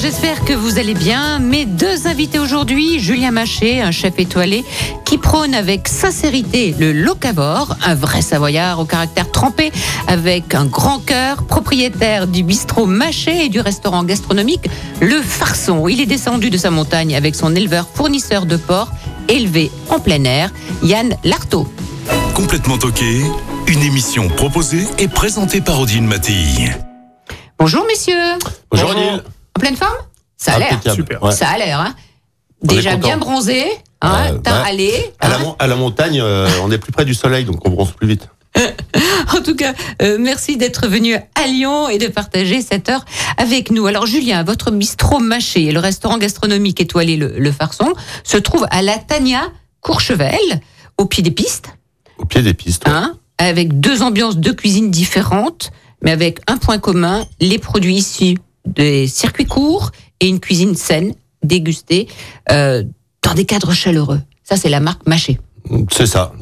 J'espère que vous allez bien. Mes deux invités aujourd'hui, Julien Maché, un chef étoilé qui prône avec sincérité le locavore, un vrai savoyard au caractère trempé, avec un grand cœur, propriétaire du bistrot Maché et du restaurant gastronomique Le Farçon. Il est descendu de sa montagne avec son éleveur fournisseur de porc élevé en plein air, Yann Lartaud. Complètement toqué, une émission proposée et présentée par Odile Mattei. Bonjour messieurs. Bonjour Odile. En pleine forme? Ça a l'air. Impeccable. Super. Ouais. Ça a l'air, hein On Déjà bien bronzé, hein, Euh, teint allé, À, la, hein. mon- à la montagne, euh, on est plus près du soleil, donc on bronze plus vite. En tout cas, euh, merci d'être venu à Lyon et de partager cette heure avec nous. Alors Julien, votre bistrot mâché et le restaurant gastronomique étoilé Le, Le Farçon se trouve à la Tania Courchevel, au pied des pistes, Au pied des pistes. ouais. hein, avec deux ambiances de cuisine différentes, mais avec un point commun, les produits issus des circuits courts et une cuisine saine, dégustée euh, dans des cadres chaleureux. Ça, c'est la marque mâché. C'est ça.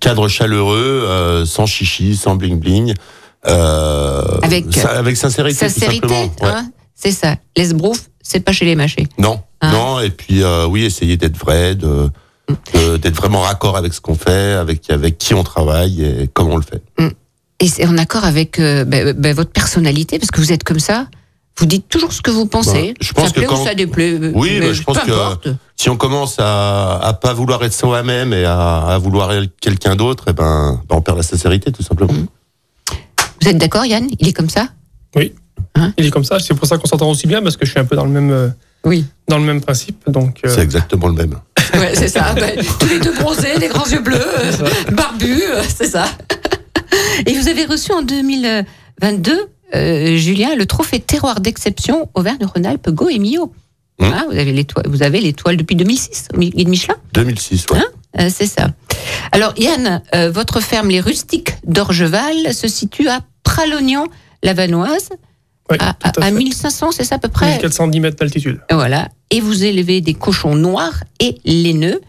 Cadre chaleureux, euh, sans chichi, sans bling bling. Euh, Avec- ça- avec sincérité, Sincérité. Ouais. hein, c'est ça. L'esbrouf, c'est pas chez les mâchés. Non, Hein non. Et puis oui, essayer d'être vrai, de, d'être vraiment raccord avec ce qu'on fait, avec avec qui on travaille et comment on le fait. Et c'est en accord avec euh, ben, ben, votre personnalité, parce que vous êtes comme ça. Vous dites toujours ce que vous pensez. Bah, je pense ça que plaît quand- ou ça déplaît. euh, Oui, mais bah, je pense que- importe. Si on commence à à pas vouloir être soi-même et à, à vouloir être quelqu'un d'autre, et ben, ben, on perd la sincérité tout simplement. Mm. Vous êtes d'accord, Yann? Il est comme ça? Oui. Hein? Il est comme ça, c'est pour ça qu'on s'entend aussi bien, parce que je suis un peu dans le même, euh, Oui. dans le même principe. Donc, euh, C'est exactement le même. Ouais, c'est ça. Tous les deux bronzés, les grands yeux bleus, euh, barbus, euh, c'est ça. Et vous avez reçu en 2022, euh, Julien, le trophée terroir d'exception Auvergne-Rhône-Alpes Goemio. Mmh. Hein, vous avez l'étoile, vous avez l'étoile depuis 2006 au guide Michelin. 2006, ouais. Hein Euh, c'est ça. Alors Yann, euh, votre ferme Les Rustiques d'Orgeval se situe à Pralognan, la Vanoise, oui, à, tout à à fait. 1500, c'est ça à peu près? 1410 mètres d'altitude. Voilà. Et vous élevez des cochons noirs et laineux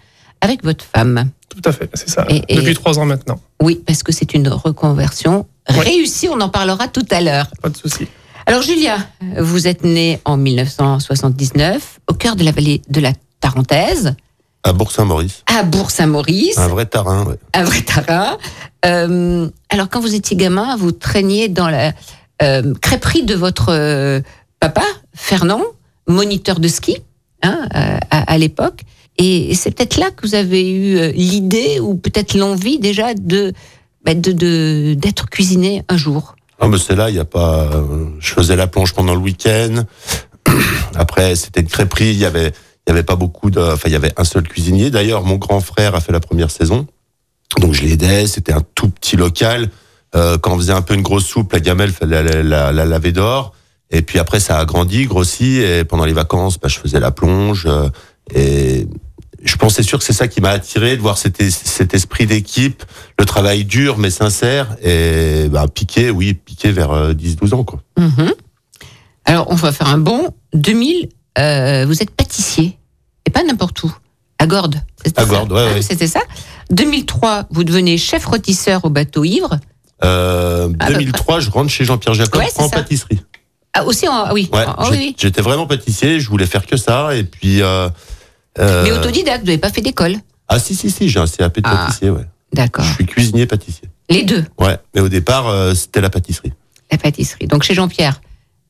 avec votre femme. Tout à fait, c'est ça. Et- et- Depuis trois ans maintenant. Oui, parce que c'est une reconversion Oui. réussie, on en parlera tout à l'heure. Pas de souci. Alors Julia, vous êtes né en 1979 au cœur de la vallée de la Tarentaise, À Bourg-Saint-Maurice. à Bourg-Saint-Maurice. Un vrai tarin, ouais. un vrai tarin. Euh, alors, quand vous étiez gamin, vous traîniez dans la euh, crêperie de votre euh, papa, Fernand, moniteur de ski hein, à, à- à l'époque. Et c'est peut-être là que vous avez eu euh, l'idée ou peut-être l'envie déjà de bah, de- de- d'être cuisiné un jour. Ah, mais c'est là, il y a pas. Je faisais la plonge pendant le week-end. Après, c'était une crêperie. Il y avait, il y avait pas beaucoup de. Enfin, il y avait un seul cuisinier. D'ailleurs, mon grand frère a fait la première saison, donc je l'aidais. C'était un tout petit local. Euh, quand on faisait un peu une grosse soupe, la gamelle, fallait la, la, la laver dehors. Et puis après, ça a grandi, grossi. Et pendant les vacances, bah, je faisais la plonge. euh, et je pensais sûr que c'est ça qui m'a attiré, de voir cet, es- cet esprit d'équipe, le travail dur mais sincère, et bah, piqué, oui, piqué vers euh, 10-12 ans. Quoi. Mhm. Alors, on va faire un bon. 2000, euh, vous êtes pâtissier, et pas n'importe où, à Gordes. c'était À ça Gordes, ouais, ouais. C'était ça. 2003, vous devenez chef rôtisseur au bateau ivre. Euh, À peu 2003, je rentre chez Jean-Pierre Jacob Ouais, c'est en ça. pâtisserie. Ah, aussi, en, ah oui. Ouais, Ah, oui, oui. J'étais vraiment pâtissier, je voulais faire que ça. Et puis. Euh, euh, Mais autodidacte, vous n'avez pas fait d'école. Ah, si, si, si, j'ai un CAP de Ah. pâtissier, ouais. D'accord. Je suis cuisinier pâtissier. Les deux, Ouais, mais au départ, euh, c'était la pâtisserie. la pâtisserie. Donc chez Jean-Pierre,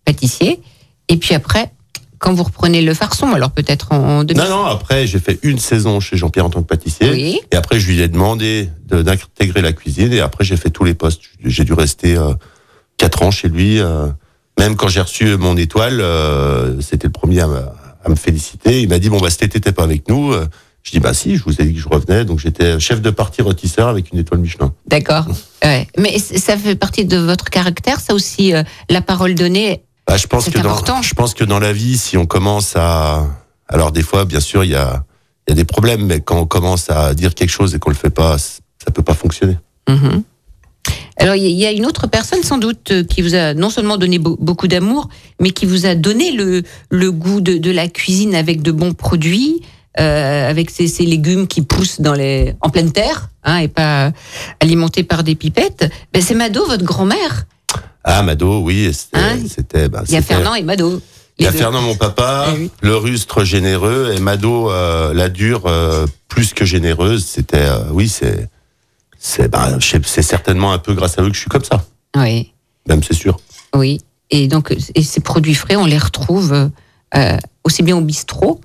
pâtissier. Et puis après, quand vous reprenez le farçon, alors peut-être en, en 2000. Non, non, après, j'ai fait une saison chez Jean-Pierre en tant que pâtissier. Oui. Et après, je lui ai demandé de- d'intégrer la cuisine. Et après, j'ai fait tous les postes. J'ai dû rester euh, quatre ans chez lui. euh. même quand j'ai reçu mon étoile, euh, c'était le premier à, me- à me féliciter. Il m'a dit, bon, bah, cet été, t'es pas avec nous. Je dis, bah si, je vous ai dit que je revenais. Donc, j'étais chef de partie rôtisseur avec une étoile Michelin. D'accord. Ouais. Mais ça fait partie de votre caractère, ça aussi, euh, la parole donnée? Bah, je pense que dans, important. je pense que dans la vie, si on commence à, alors des fois, bien sûr, il y a, il y a des problèmes, mais quand on commence à dire quelque chose et qu'on le fait pas, ça peut pas fonctionner. Mhm. Alors, il y a une autre personne, sans doute, euh, qui vous a non seulement donné beau- beaucoup d'amour, mais qui vous a donné le, le goût de, de la cuisine avec de bons produits, euh, avec ces, ces légumes qui poussent dans les, en pleine terre, hein, et pas alimentés par des pipettes. Ben, c'est Mado, votre grand-mère. Ah, Mado, oui, c'était, Hein bah, Il y a Fernand et Mado. Il y a deux. Fernand, mon papa, Ah oui. le rustre généreux, et Mado, euh, la dure, euh, plus que généreuse. C'était, oui, c'est, c'est, bah, c'est certainement un peu grâce à eux que je suis comme ça. Oui, Même, c'est sûr. oui. Et donc, et ces produits frais, on les retrouve euh, aussi bien au bistrot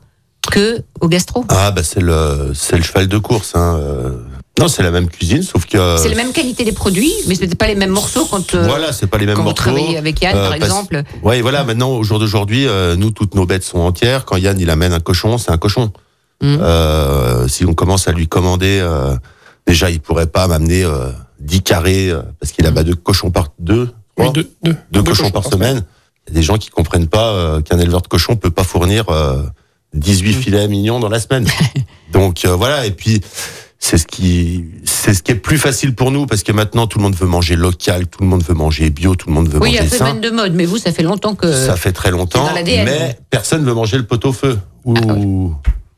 que au gastro. Ah, bah, c'est le, c'est le cheval de course, hein. euh. Non, c'est la même cuisine, sauf que. C'est la même qualité des produits, mais ce n'était pas les mêmes morceaux quand, euh, Voilà, c'est pas les mêmes quand vous morceaux. travaillez avec Yann, Euh, par exemple. Ouais, voilà. Maintenant, au jour d'aujourd'hui, euh, nous, toutes nos bêtes sont entières. Quand Yann, il amène un cochon, c'est un cochon. Euh, si on commence à lui commander, euh, déjà, il pourrait pas m'amener euh, 10 carrés euh, parce qu'il a pas deux cochons par deux, Oui, deux, deux, deux cochons par semaine. Il y a des gens qui comprennent pas euh, qu'un éleveur de cochons peut pas fournir euh, 18 Mhm. filets mignons dans la semaine. Donc euh, voilà. Et puis c'est ce qui c'est ce qui est plus facile pour nous parce que maintenant tout le monde veut manger local, tout le monde veut manger bio, tout le monde veut Oui, il y a manger sain. phénomène de mode, mais vous, ça fait longtemps que. Ça fait très longtemps, mais personne veut manger le pot-au-feu ou, Ah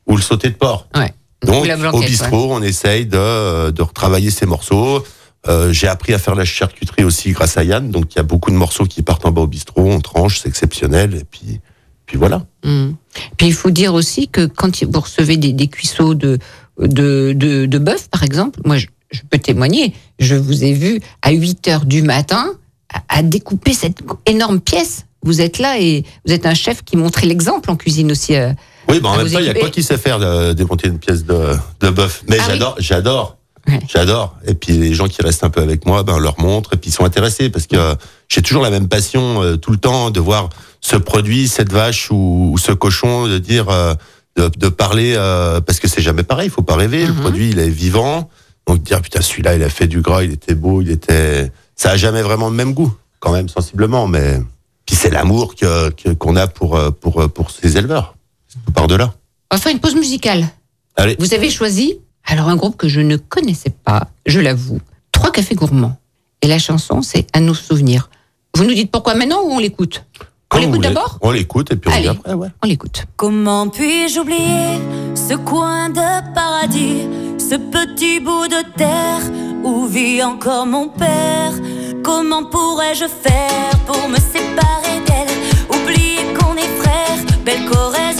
ou le sauté de porc. Ouais. Donc, au bistrot, on essaye de, de retravailler ces morceaux. Euh, J'ai appris à faire la charcuterie aussi grâce à Yann. Donc, il y a beaucoup de morceaux qui partent en bas au bistrot. On tranche, c'est exceptionnel. Et puis, puis voilà. Hum. Puis il faut dire aussi que quand vous recevez des, des cuisseaux de, de, de, de bœuf, par exemple, moi je, je peux témoigner, je vous ai vu à 8 heures du matin à, à découper cette énorme pièce. Vous êtes là et vous êtes un chef qui montrait l'exemple en cuisine aussi. euh. Oui, bah en même temps, il y a quoi qui sait faire de démonter une pièce de, de bœuf. Mais Ah oui. j'adore, j'adore. Ouais. J'adore. Et puis les gens qui restent un peu avec moi, ben, on leur montre et puis ils sont intéressés parce que euh, j'ai toujours la même passion euh, tout le temps de voir ce produit, cette vache ou, ou ce cochon, de dire, euh, de, de parler euh, parce que c'est jamais pareil. Il faut pas rêver. Le Mhm. produit, il est vivant. Donc dire putain celui-là, il a fait du gras, il était beau, il était. Ça a jamais vraiment le même goût, quand même sensiblement, mais puis c'est l'amour que que- qu'on a pour euh, pour pour ces éleveurs. Par de là. On va faire une pause musicale. Allez. Vous avez choisi alors un groupe que je ne connaissais pas, je l'avoue, Trois Cafés Gourmands. Et la chanson, c'est À nos souvenirs. Vous nous dites pourquoi maintenant ou on l'écoute On l'écoute d'abord On l'écoute et puis on Allez. après, ouais. On l'écoute. Comment puis-je oublier ce coin de paradis, ce petit bout de terre où vit encore mon père? Comment pourrais-je faire pour me séparer d'elle? Oublier qu'on est frères, belle Corrèze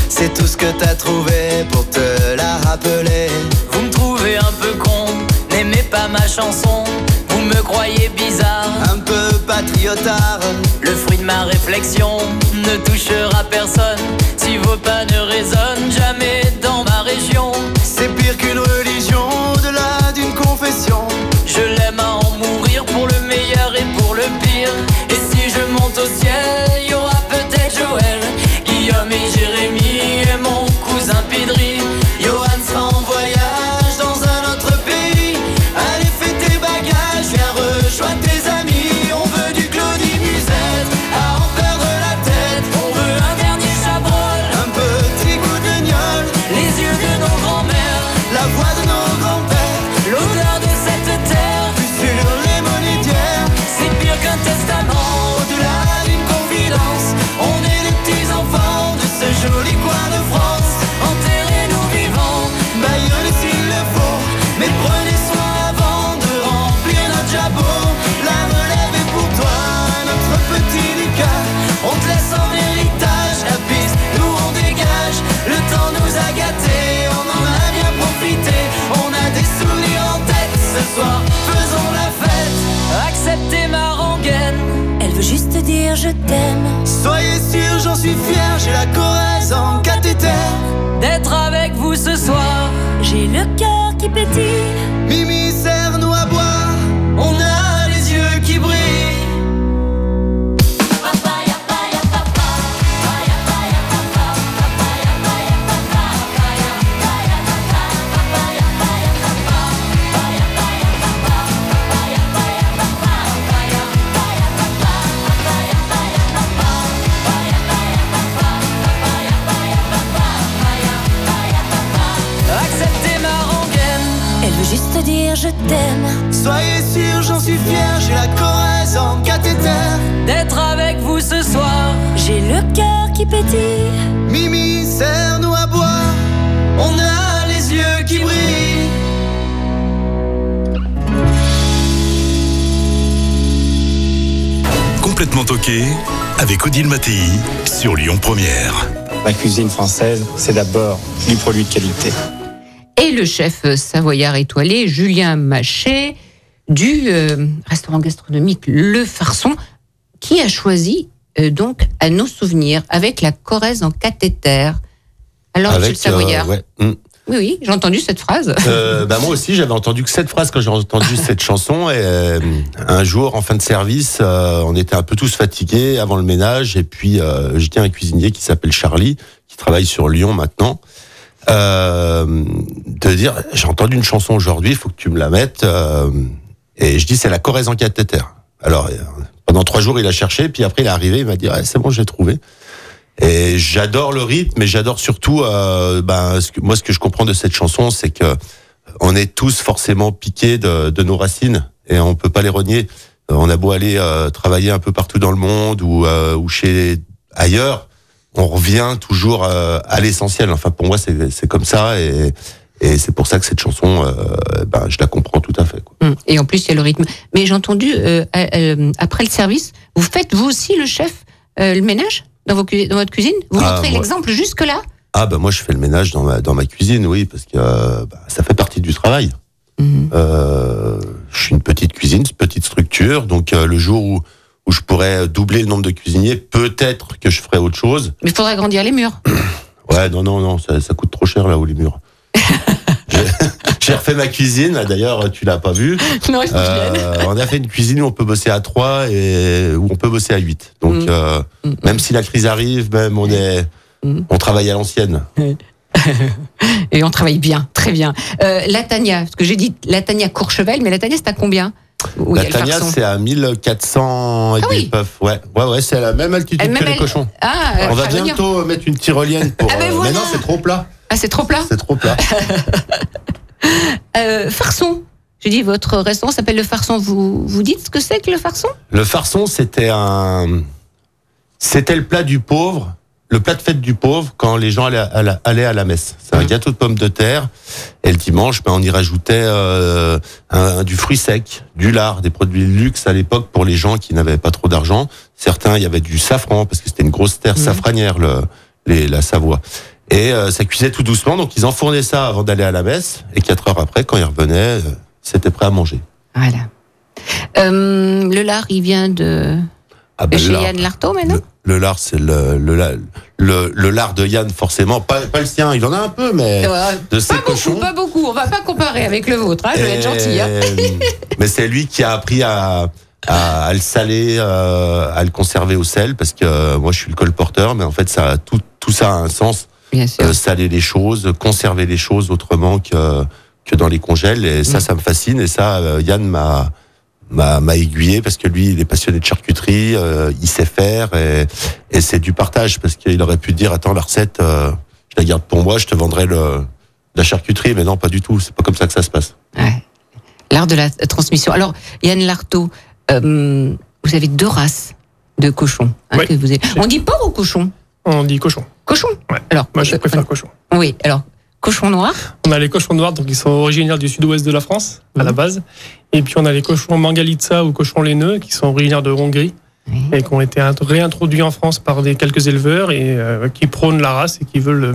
C'est tout ce que t'as trouvé pour te la rappeler. vous me trouvez un peu con, n'aimez pas ma chanson, vous me croyez bizarre. Un peu patriotard, Le fruit de ma réflexion ne touchera personne si vos pas ne résonnent jamais Complètement toqué avec Odile Mattei sur Lyon Première. La cuisine française, c'est d'abord du produit de qualité. Et le chef savoyard étoilé, Julien Machet, du euh, restaurant gastronomique Le Farçon, qui a choisi euh, donc à nos souvenirs avec la Corrèze en cathéter. Alors, monsieur le Savoyard, euh, ouais. Mm. Oui, oui, j'ai entendu cette phrase. Euh, bah, moi aussi, j'avais entendu que cette phrase quand j'ai entendu cette chanson. Et euh, un jour, en fin de service, euh, on était un peu tous fatigués avant le ménage. Et puis, j'étais un cuisinier qui s'appelle Charlie, qui travaille sur Lyon maintenant. De dire, j'ai entendu une chanson aujourd'hui, il faut que tu me la mettes. et je dis, c'est la Corrèze en cathéter. Alors, pendant trois jours, il a cherché. Puis après, il est arrivé, il m'a dit, c'est bon, j'ai trouvé. Et j'adore le rythme, mais j'adore surtout, euh, ben, ce que, moi, ce que je comprends de cette chanson, c'est que on est tous forcément piqués de, de nos racines et on peut pas les renier. Euh, On a beau aller euh, travailler un peu partout dans le monde ou, euh, ou chez ailleurs, on revient toujours euh, à l'essentiel. Enfin, pour moi, c'est comme ça et, et c'est pour ça que cette chanson, euh, ben, je la comprends tout à fait. Quoi. Hum, Et en plus, il y a le rythme. Mais j'ai entendu, euh, euh, après le service, vous faites vous aussi le chef euh, le ménage? Dans, vos, cu- dans votre cuisine Vous Ah, montrez l'exemple jusque-là Ah bah moi je fais le ménage dans ma dans ma cuisine, oui, parce que euh, bah, ça fait partie du travail. Mhm. Euh, je suis une petite cuisine, une petite structure, donc euh, le jour où où je pourrais doubler le nombre de cuisiniers, peut-être que je ferai autre chose. Mais il faudra agrandir les murs. Ouais, non, non, non, ça, ça coûte trop cher là où les murs. J'ai- refait ma cuisine, d'ailleurs tu l'as pas vu. non, je. Euh, on a fait une cuisine où on peut bosser à 3 et où on peut bosser à 8. Donc Mm. euh, Mm. même si la crise arrive, même on est Mm. on travaille à l'ancienne. Et on travaille bien, très bien. Euh, la Tania, parce que j'ai dit la Tania Courchevel, mais la Tania, c'est à combien? La Tania, c'est à 1400 et Ah oui. Ouais, ouais, ouais, c'est à la même altitude Elle que même les elle- cochons. Ah, On va venir. bientôt mettre une tyrolienne pour. Ah ben euh, voilà. Mais non, c'est trop plat. Ah, c'est trop plat C'est trop plat. euh, Farçon. J'ai dit, votre restaurant s'appelle le Farçon. Vous, vous dites ce que c'est que le Farçon? Le farçon, c'était un. C'était le plat du pauvre, le plat de fête du pauvre quand les gens allaient à la, allaient à la messe. C'est un Mhm. gâteau de pommes de terre. Et le dimanche, ben, on y rajoutait euh, un- du fruit sec, du lard, des produits de luxe à l'époque pour les gens qui n'avaient pas trop d'argent. Certains, il y avait du safran parce que c'était une grosse terre Mhm. safranière, le, les, la Savoie. Et euh, ça cuisait tout doucement, donc ils enfournaient ça avant d'aller à la messe. Et quatre heures après, quand ils revenaient, euh, c'était prêt à manger. Voilà. Euh, le lard, il vient de, Ah de ben, chez. Yann Lartaud maintenant Le, lard, c'est le, le, le, le lard de Yann, forcément. Pas, pas le sien, il en a un peu, mais Ouais, de ses Pas beaucoup, cochons. pas beaucoup. On va pas comparer avec le vôtre. Hein, je vais être gentil. Hein. mais c'est lui qui a appris à, à, à le saler, euh, à le conserver au sel, parce que euh, moi, je suis le colporteur, mais en fait, ça, tout, tout ça a un sens. Bien sûr. Euh, saler les choses, conserver les choses autrement que, que dans les congèles. Et ça, Mm. ça me fascine. Et ça, Yann m'a m'a m'a aiguillé parce que lui, il est passionné de charcuterie, euh, il sait faire et, et c'est du partage parce qu'il aurait pu dire attends la recette, euh, je la garde pour moi, je te vendrai le la charcuterie, mais non pas du tout. C'est pas comme ça que ça se passe. Ouais. L'art de la transmission. Alors, Yann Lartaud, euh, vous avez deux races de cochons. hein, Oui. que vous avez. On dit porc ou cochon? On dit cochon. Cochon? Ouais. Alors, Moi, je préfère cochon. Oui, alors, cochon noir. On a les cochons noirs, donc ils sont originaires du sud-ouest de la France, à la Mhm. base. Et puis on a les cochons mangalitsa ou cochons laineux, qui sont originaires de Hongrie et qui ont été int- réintroduits en France par des quelques éleveurs et euh, qui prônent la race et qui veulent euh,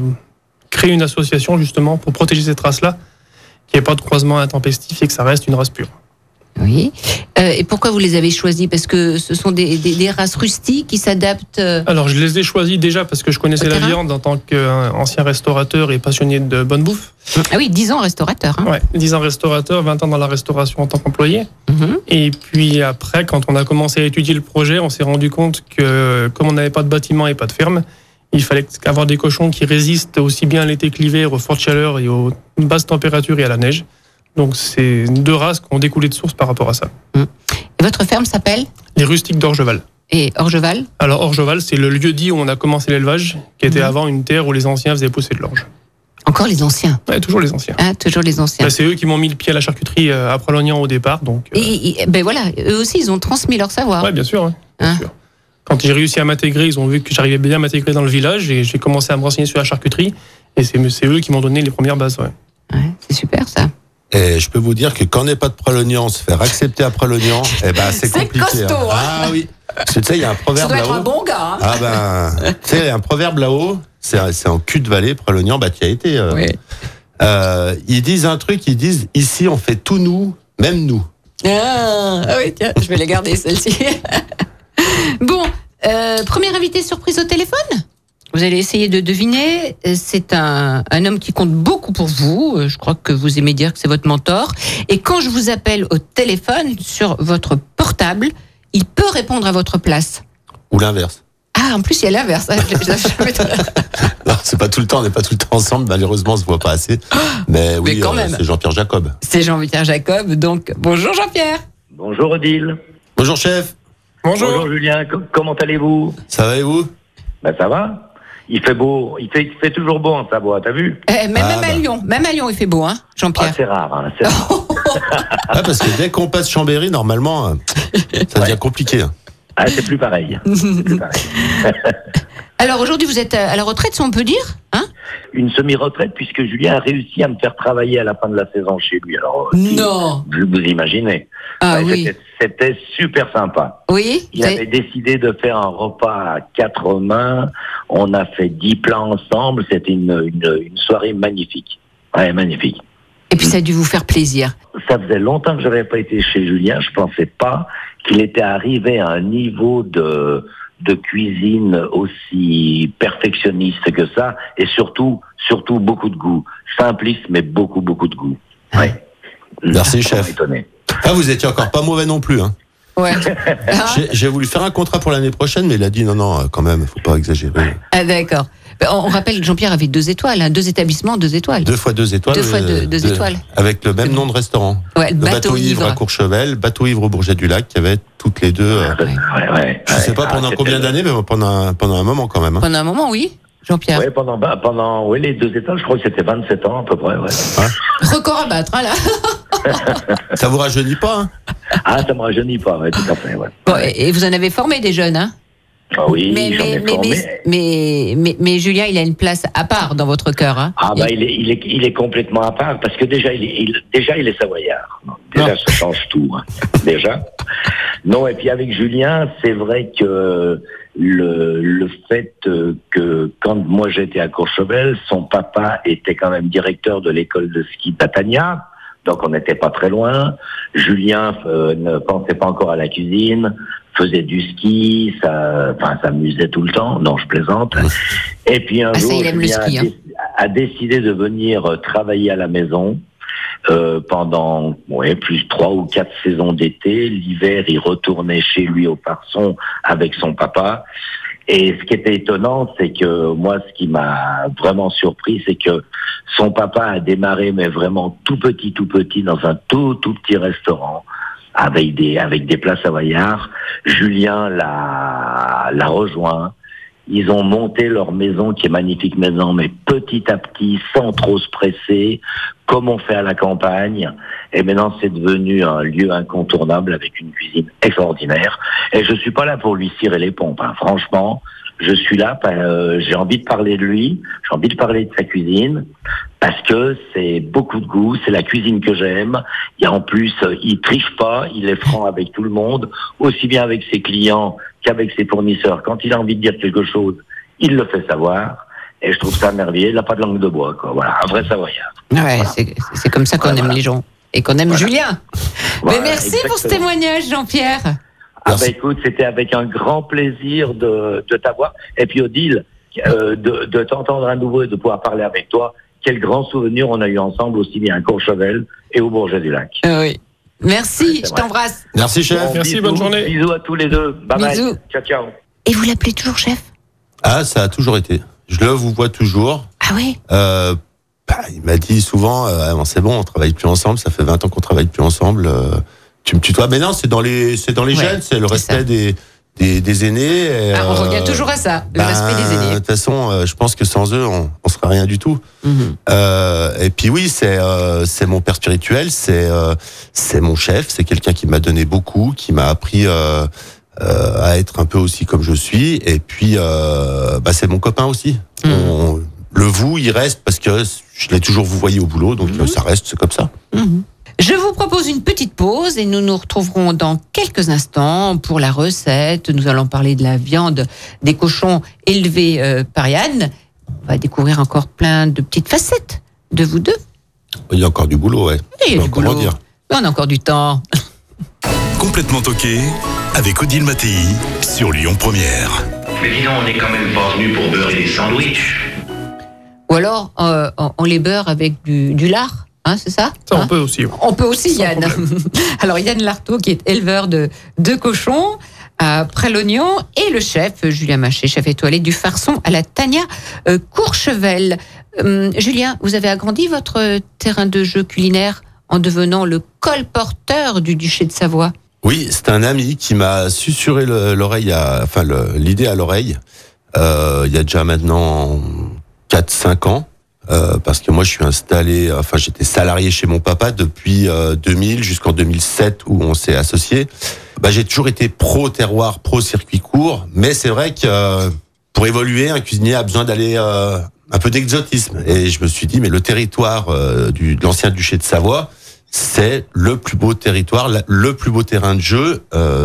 créer une association justement pour protéger cette race-là, qu'il n'y ait pas de croisement intempestif et que ça reste une race pure. Oui. Euh, et pourquoi vous les avez choisis? Parce que ce sont des, des- des races rustiques qui s'adaptent. euh, Alors, je les ai choisis déjà parce que je connaissais la viande en tant qu'ancien restaurateur et passionné de bonne bouffe. Ah oui, 10 ans restaurateur. hein. Ouais, 10 ans restaurateur, 20 ans dans la restauration en tant qu'employé. Mhm. Et puis après, quand on a commencé à étudier le projet, on s'est rendu compte que comme on n'avait pas de bâtiment et pas de ferme, il fallait avoir des cochons qui résistent aussi bien à l'été que l'hiver, aux fortes chaleurs et aux basses températures et à la neige. Donc c'est deux races qui ont découlé de source par rapport à ça. Et votre ferme s'appelle Les rustiques d'Orgeval. Et Orgeval Alors Orgeval, c'est le lieu dit où on a commencé l'élevage, qui était Mhm. avant une terre où les anciens faisaient pousser de l'orge. Encore les anciens. Ouais, toujours les anciens. Hein, toujours les anciens. Bah, c'est eux qui m'ont mis le pied à la charcuterie euh, à Prolognan au départ, donc. euh, Et, et- ben voilà, eux aussi, ils ont transmis leur savoir. Ouais, bien sûr. ouais, bien Hein sûr. Quand j'ai réussi à m'intégrer, ils ont vu que j'arrivais bien à m'intégrer dans le village et j'ai commencé à me renseigner sur la charcuterie. Et c'est c'est eux qui m'ont donné les premières bases. Ouais. Ouais, c'est super ça. Et je peux vous dire que quand on n'est pas de Pralognan, se faire accepter à Pralognan, eh ben, c'est C'est compliqué. costaud, hein. Ah oui. Parce que tu sais, il y a un proverbe être un là-haut. bon gars. hein. Ah ben, tu sais, il y a un proverbe là-haut, c'est en cul de vallée, Pralognan, bah tu as été. euh. Oui. Euh, ils disent un truc, ils disent ici on fait tout nous, même nous. Ah, ah oui, tiens, je vais les garder, celle-ci. bon, euh, premier invité surprise au téléphone? Vous allez essayer de deviner. Euh, C'est un, un homme qui compte beaucoup pour vous. Euh, Je crois que vous aimez dire que c'est votre mentor. Et quand je vous appelle au téléphone sur votre portable, il peut répondre à votre place. Ou l'inverse. Ah, en plus, il y a l'inverse. Ah, Non, c'est pas tout le temps, on n'est pas tout le temps ensemble, malheureusement on se voit pas assez. Mais oui, quand euh, même. c'est Jean-Pierre Jacob. C'est Jean-Pierre Jacob. Donc, bonjour Jean-Pierre. Bonjour Odile. Bonjour chef, Bonjour. Julien, Com- comment allez-vous? Ça va et vous? Ben ça va. Il fait beau, il fait, il fait toujours beau en Savoie, t'as vu Eh, même, Ah, même à bah. Lyon, même à Lyon, il fait beau, hein, ah, Jean-Pierre. C'est rare, hein, c'est rare. ah, Parce que dès qu'on passe Chambéry, normalement, euh, ça devient compliqué. Ah, c'est plus pareil. C'est plus pareil. Alors aujourd'hui, vous êtes à la retraite, si on peut dire hein? Une semi-retraite puisque Julien a réussi à me faire travailler à la fin de la saison chez lui. Alors, euh, si- Non. vous imaginez. Ah oui. c'était- super sympa. Oui Il avait décidé de faire un repas à quatre mains. On a fait dix plats ensemble. C'était une, une, une soirée magnifique. Ouais, magnifique. Et puis ça a dû vous faire plaisir. Ça faisait longtemps que j'avais pas été chez Julien. Je pensais pas qu'il était arrivé à un niveau de de cuisine aussi perfectionniste que ça, et surtout, surtout beaucoup de goût. Simpliste, mais beaucoup, beaucoup de goût. Ouais. Merci, Ça m'a chef. étonné. Ah, vous étiez encore pas mauvais non plus. Hein. Ouais. J'ai- voulu faire un contrat pour l'année prochaine, mais il a dit non, non, quand même, faut pas exagérer. ah, d'accord. Ben, On rappelle que Jean-Pierre avait deux étoiles, hein, deux établissements, deux étoiles. Deux fois deux étoiles. Deux fois deux- euh, deux de- étoiles. Avec le même nom de restaurant. Ouais, le Le bateau, ivre. à Courchevel, bateau ivre au Bourget du Lac, qui avait toutes les deux. euh, Ouais. Ouais, ouais. je sais pas Ah, pendant combien d'années, mais pendant un, pendant un moment quand même. hein. Pendant un moment, oui, Jean-Pierre. Pendant, bah, pendant ouais, les deux étages, je crois que c'était 27 ans à peu près. Ouais. Record à battre, hein, là. Ça vous rajeunit pas hein? Ah, ça me rajeunit pas, ouais, tout à fait. Ouais. Bon, et, et vous en avez formé des jeunes, hein? Ah oui, mais, j'en mais, ai mais, formé. mais, mais, mais- mais Julien, il a une place à part dans votre cœur. Hein Ah bah il est, il est, il est complètement à part parce que déjà il est, il- déjà il est savoyard. Déjà Non. ça change tout. hein. Déjà. Non et puis avec Julien c'est vrai que le, le fait euh, que quand moi j'étais à Courchevel, son papa était quand même directeur de l'école de ski d'Atania. Donc on n'était pas très loin. Julien euh, ne pensait pas encore à la cuisine, faisait du ski, ça, enfin s'amusait tout le temps. Non, je plaisante. Et puis un Ah, ça, jour, il aime le Julien a ski, hein. a décidé de venir euh, travailler à la maison euh, pendant ouais, plus trois ou quatre saisons d'été. L'hiver, il retournait chez lui au Parson avec son papa. Et ce qui était étonnant, c'est que moi, ce qui m'a vraiment surpris, c'est que son papa a démarré, mais vraiment tout petit, tout petit, dans un tout, tout petit restaurant avec des avec des plats savoyards. Julien l'a l'a rejoint. Ils ont monté leur maison, qui est magnifique maison, mais petit à petit, sans trop se presser, comme on fait à la campagne. Et maintenant, c'est devenu un lieu incontournable avec une cuisine extraordinaire. Et je suis pas là pour lui cirer les pompes. hein. Franchement, je suis là, euh, j'ai envie de parler de lui, j'ai envie de parler de sa cuisine, parce que c'est beaucoup de goût, c'est la cuisine que j'aime. Et en plus, euh, il triche pas, il est franc avec tout le monde, aussi bien avec ses clients qu'avec ses fournisseurs. Quand il a envie de dire quelque chose, il le fait savoir. Et je trouve ça merveilleux. Il n'a pas de langue de bois, quoi. Voilà, un vrai savoyard. Ouais, c'est c'est comme ça qu'on aime les gens. et qu'on aime Julien. Mais merci pour ce témoignage, Jean-Pierre. Ah bah écoute, c'était avec un grand plaisir de, de t'avoir. Et puis Odile, euh, de, de t'entendre à nouveau et de pouvoir parler avec toi. Quel grand souvenir on a eu ensemble, aussi bien à Courchevel et au Bourget du Lac. oui. Merci, je t'embrasse. Merci, chef. Bon, Merci, bisous, bonne journée. Bisous à tous les deux. Bye Bisous. bye. Ciao, ciao. Et vous l'appelez toujours chef? Ah, ça a toujours été. Je le vous vois toujours. Ah oui Euh, bah, il m'a dit souvent, euh, Ah, c'est bon, on travaille plus ensemble. Ça fait 20 ans qu'on travaille plus ensemble. Euh, tu me tutoies. Mais non, c'est dans les, c'est dans les Ouais, jeunes, c'est le ça. respect des, des, des aînés. et, Ah, On euh, revient toujours à ça, le ben, respect des De aînés. toute façon, euh, je pense que sans eux, on, on serait rien du tout. Mhm. Euh, et puis oui, c'est euh, c'est mon père spirituel, c'est euh, c'est mon chef, c'est quelqu'un qui m'a donné beaucoup, qui m'a appris euh, euh, à être un peu aussi comme je suis. Et puis euh, bah, c'est mon copain aussi. Mhm. On- le vous, il reste parce que je l'ai toujours vous voyez au boulot, donc Mhm. euh, ça reste, c'est comme ça. Je vous propose une petite pause et nous nous retrouverons dans quelques instants pour la recette. Nous allons parler de la viande des cochons élevés euh, par Yann. On va découvrir encore plein de petites facettes de vous deux. Il y a encore du boulot, ouais. Et Je sais du boulot. dire. Mais on a encore du temps. Complètement toqué avec Odile Mattei sur Lyon Première. Mais dis donc, on n'est quand même pas venu pour beurrer des sandwichs. Ou alors, euh, on on les beurre avec du, du lard, hein, c'est ça Ça, Hein on peut aussi. ouais. On peut aussi, Sans Yann. Alors, Yann Lartaud, qui est éleveur de, de cochons à Près-l'Oignon, et le chef, Julien Maché, chef étoilé du Farçon à la Tania euh, Courchevel. Hum, Julien, vous avez agrandi votre terrain de jeu culinaire en devenant le colporteur du duché de Savoie. Oui, c'est un ami qui m'a susurré le- l'oreille, à- enfin l'idée à l'oreille. Euh, il y a déjà maintenant 4-5 ans, euh, parce que moi je suis installé, enfin j'étais salarié chez mon papa depuis euh, 2000 jusqu'en 2007 où on s'est associé. Bah, j'ai toujours été pro terroir, pro circuit court, mais c'est vrai que euh, pour évoluer, un cuisinier a besoin d'aller euh, un peu d'exotisme. Et je me suis dit, mais le territoire euh, du, de l'ancien duché de Savoie, c'est le plus beau territoire, le plus beau terrain de jeu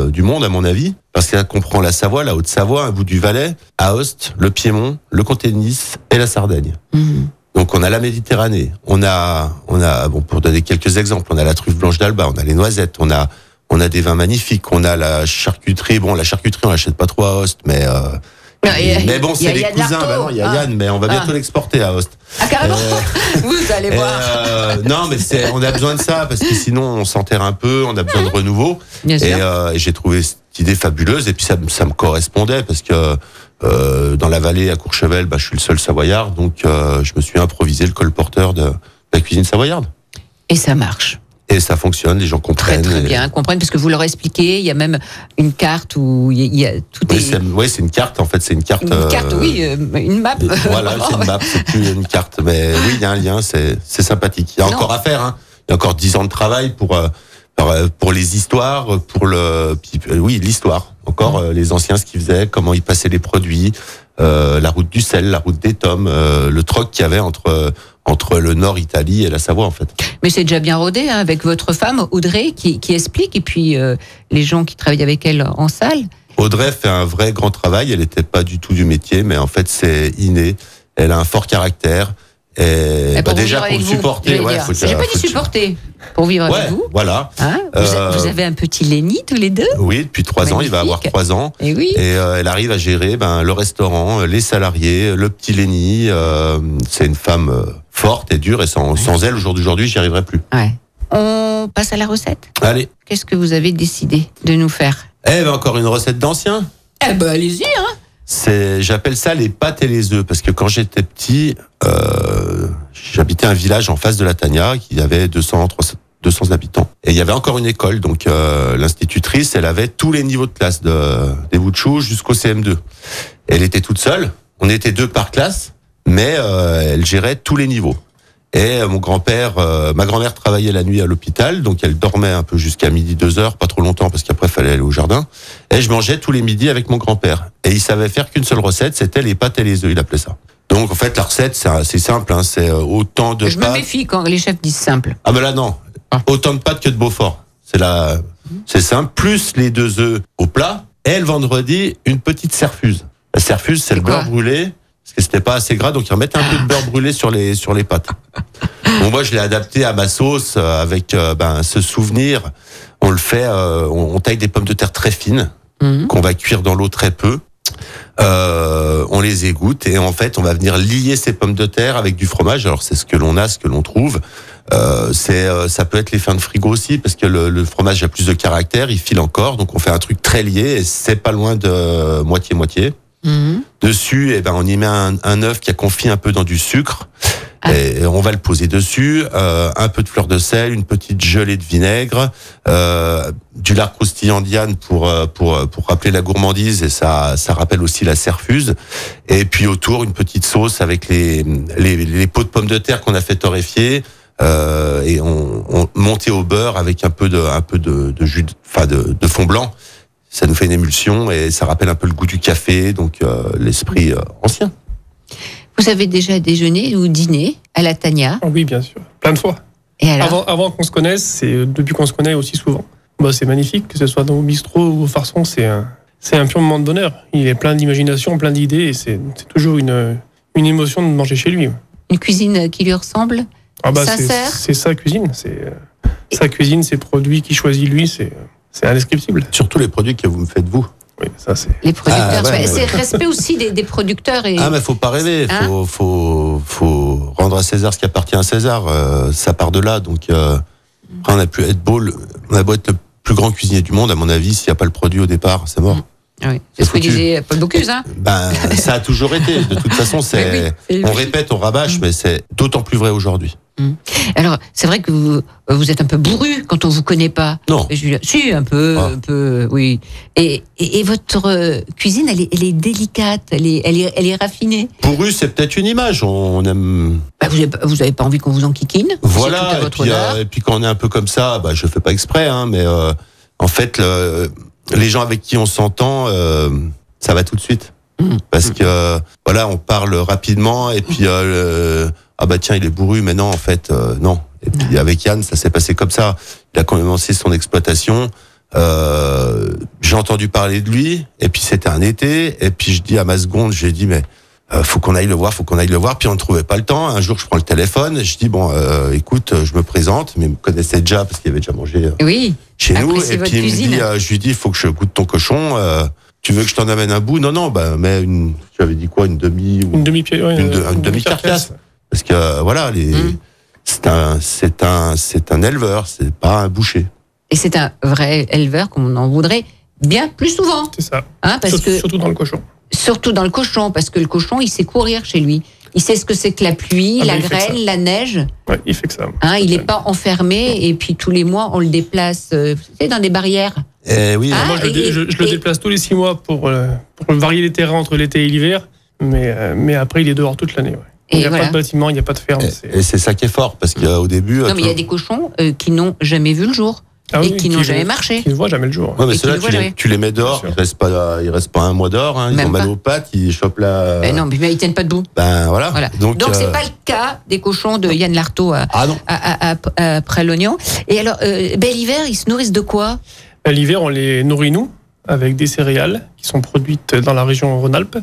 du monde, à mon avis. Parce qu'elle comprend la Savoie, la Haute-Savoie, un bout du Valais, Aoste, le Piémont, le comté de Nice et la Sardaigne. Donc on a la Méditerranée, on a, on a, bon pour donner quelques exemples, on a la truffe blanche d'Alba, on a les noisettes, on a, on a des vins magnifiques, on a la charcuterie. Bon, la charcuterie on l'achète pas trop à Aoste, mais euh, Non, et- mais bon, c'est les Yann cousins. Bah il y a Ah. Yann, mais on va bientôt Ah. l'exporter à Aoste. Ah, carrément Euh, Vous allez voir. euh, non, mais c'est, on a besoin de ça parce que sinon on s'enterre un peu, on a besoin de renouveau. Bien. Et, euh, j'ai trouvé idée fabuleuse et puis ça, me- ça me correspondait parce que euh, dans la vallée à Courchevel, bah, je suis le seul savoyard, donc euh, je me suis improvisé le colporteur de la cuisine savoyarde. Et ça marche. Et ça fonctionne, les gens Très comprennent. très et- bien, comprennent parce que vous leur expliquez. Il y a même une carte où il y a, il y a- tout Oui, est c'est, ouais, c'est une carte en fait, c'est une carte. une carte, euh, oui, une map. Voilà, c'est une map, c'est plus une carte. Mais oui, il y a un lien, c'est c'est sympathique. Il y a Non. encore à faire. Hein. Il y a encore dix ans de travail pour euh, pour, euh, pour les histoires, pour le euh, oui l'histoire. Encore euh, les anciens ce qu'ils faisaient, comment ils passaient les produits, euh, la route du sel, la route des tomes, euh, le troc qu'il y avait entre entre le Nord Italie et la Savoie en fait. Mais c'est déjà bien rodé hein, avec votre femme Audrey qui, qui explique et puis euh, les gens qui travaillent avec elle en salle. Audrey fait un vrai grand travail. Elle n'était pas du tout du métier, mais en fait c'est inné. Elle a un fort caractère. Et, Et bah, déjà pour le supporter, ouais, J'ai pas dit supporter pour vivre Ouais, avec vous. voilà. Hein vous, Euh, vous avez un petit Lenny tous les deux? Oui, depuis trois ans, il va avoir trois ans. Et oui. Et euh, elle arrive à gérer ben, le restaurant, euh, les salariés, le petit Lenny. euh, c'est une femme forte et dure, et sans, sans elle, au jour d'aujourd'hui, j'y arriverai plus. Ouais. On passe à la recette? Allez. Qu'est-ce que vous avez décidé de nous faire? Eh ben, encore une recette d'ancien. Eh ben allez-y. Hein. C'est, j'appelle ça les pâtes et les œufs, parce que quand j'étais petit, euh, j'habitais un village en face de la Tania qui avait 200, 300 200 habitants. Et il y avait encore une école, donc euh, l'institutrice, elle avait tous les niveaux de classe, de, des bouts de chou jusqu'au CM2. Elle était toute seule, on était deux par classe, mais euh, elle gérait tous les niveaux. Et euh, mon grand-père, euh, ma grand-mère travaillait la nuit à l'hôpital, donc elle dormait un peu jusqu'à midi, deux heures, pas trop longtemps parce qu'après fallait aller au jardin. Et je mangeais tous les midis avec mon grand-père. Et il savait faire qu'une seule recette, c'était les pâtes et les œufs, il appelait ça. Donc en fait la recette c'est assez simple, hein, c'est euh, autant de Je me méfie quand les chefs disent simple. Ah ben là non, autant de pâtes que de Beaufort. C'est la, c'est simple. Plus les deux œufs au plat. Et le vendredi, une petite serfuse. La serfuse, c'est le beurre brûlé, parce que c'était pas assez gras, donc ils remettent un peu de beurre brûlé sur les sur les pâtes. Bon, moi, je l'ai adapté à ma sauce euh, avec euh, ben, ce souvenir. On le fait, euh, on, on taille des pommes de terre très fines Mhm. qu'on va cuire dans l'eau très peu. Euh, on les égoutte et en fait, on va venir lier ces pommes de terre avec du fromage. Alors, c'est ce que l'on a, ce que l'on trouve. Euh, c'est, euh, ça peut être les fins de frigo aussi parce que le, le fromage a plus de caractère, il file encore. Donc, on fait un truc très lié et c'est pas loin de moitié moitié. Mhm. Dessus, eh ben, on y met un, un œuf qui a confit un peu dans du sucre. Ah. Et on va le poser dessus, euh, un peu de fleur de sel, une petite gelée de vinaigre, euh, du lard croustillant Diane pour euh, pour pour rappeler la gourmandise et ça ça rappelle aussi la serfuse. Et puis autour une petite sauce avec les les, les pots de pommes de terre qu'on a fait torréfier. Euh, et on, on monté au beurre avec un peu de un peu de, de jus, de- enfin de, de fond blanc. Ça nous fait une émulsion et ça rappelle un peu le goût du café, donc euh, l'esprit euh, ancien. Vous avez déjà déjeuné ou dîné à la Tania? Ah Oui, bien sûr. Plein de fois. Et alors? Avant, avant qu'on se connaisse, c'est depuis qu'on se connaît aussi souvent. Bah, c'est magnifique, que ce soit dans au bistrot ou au farçon, c'est un, c'est un pur moment de bonheur. Il est plein d'imagination, plein d'idées, et c'est c'est toujours une, une émotion de manger chez lui. Une cuisine qui lui ressemble? Ah bah, c'est sa cuisine, c'est euh, sa cuisine, ses produits qu'il choisit lui, c'est c'est indescriptible. Surtout les produits que vous me faites vous. Oui, ça c'est. Les producteurs. Ah, ouais, Mais ouais. c'est respect aussi des, des producteurs et. Ah mais faut pas rêver, Hein faut faut faut rendre à César ce qui appartient à César. euh, ça part de là, donc euh, après, on a pu être beau, on a beau être le plus grand cuisinier du monde, à mon avis, s'il n'y a pas le produit au départ, c'est mort. Ah oui. C'est ce que disait Paul Bocuse. Hein Ben ça a toujours été. De toute façon, c'est Oui, on répète, on rabâche, mais c'est d'autant plus vrai aujourd'hui. Alors, c'est vrai que vous, vous êtes un peu bourru quand on vous connaît pas. Non. Julien- Si, un peu, Ah. un peu, oui. Et, et, et votre euh, cuisine, elle est, elle est délicate, elle est, elle est, elle est raffinée. Pour c'est peut-être une image. On aime Bah, vous, avez, pas- vous avez pas envie qu'on vous C'est tout Voilà, et puis, euh, et puis quand on est un peu comme ça, bah, je fais pas exprès, hein, mais euh, en fait, le- les gens avec qui on s'entend, euh, ça va tout de suite. Mmh. Parce que euh, voilà, on parle rapidement, et puis euh, le- ah bah tiens, il est bourru, mais non, en fait, euh, non. Et puis avec Yann, ça s'est passé comme ça. Il a commencé son exploitation. Euh, j'ai entendu parler de lui, et puis c'était un été, et puis je dis à ma seconde, j'ai dit mais euh, faut qu'on aille le voir, faut qu'on aille le voir. Puis on ne trouvait pas le temps. Un jour, je prends le téléphone, je dis bon, euh, écoute, je me présente, mais il me connaissait déjà parce qu'il avait déjà mangé euh, Oui. chez nous. Et votre puis il me cuisine. dit, euh, je lui dis, il faut que je goûte ton cochon. euh, tu veux que je t'en amène un bout? Non, non, bah mais une, tu avais dit quoi, une demi ou Une demi-pied, ouais, une, de- euh, une demi-carcasse Parce que euh, voilà, les, Mm. c'est un, c'est un, c'est un éleveur, c'est pas un boucher. Et c'est un vrai éleveur, comme on en voudrait bien plus souvent. C'est ça. Hein, parce surtout, que, surtout dans le cochon. Surtout dans le cochon, parce que le cochon, il sait courir chez lui. Il sait ce que c'est que la pluie, Ah, la grêle, la neige. Ouais, il fait que ça. Hein, il n'est pas enfermé et puis tous les mois on le déplace euh, vous savez, dans des barrières. Eh oui, Ah, Moi, je, le je- déplace tous les six mois pour, euh, pour varier les terrains entre l'été et l'hiver. Mais, euh, mais après, il est dehors toute l'année. ouais. Il n'y a voilà. pas de bâtiment, il n'y a pas de ferme. et, c'est- ça qui est fort parce qu'au début, Non mais il y a des cochons euh, qui n'ont jamais vu le jour Ah et oui, qui n'ont jamais marché. Qui ne voient jamais le jour. Ouais, mais ceux-là, tu les, mets dehors, ils restent pas, ils restent pas un mois dehors, hein, ils Même ont mal pas. aux pattes, ils chopent la. Ben non, mais ils tiennent pas debout. Ben voilà. Voilà. Donc, Donc c'est euh, pas le cas des cochons de Yann Lartaud à, Ah à, à- après l'oignon. Et alors, euh, bel hiver, ils se nourrissent de quoi? À L'hiver, on les nourrit nous avec des céréales qui sont produites dans la région Rhône-Alpes.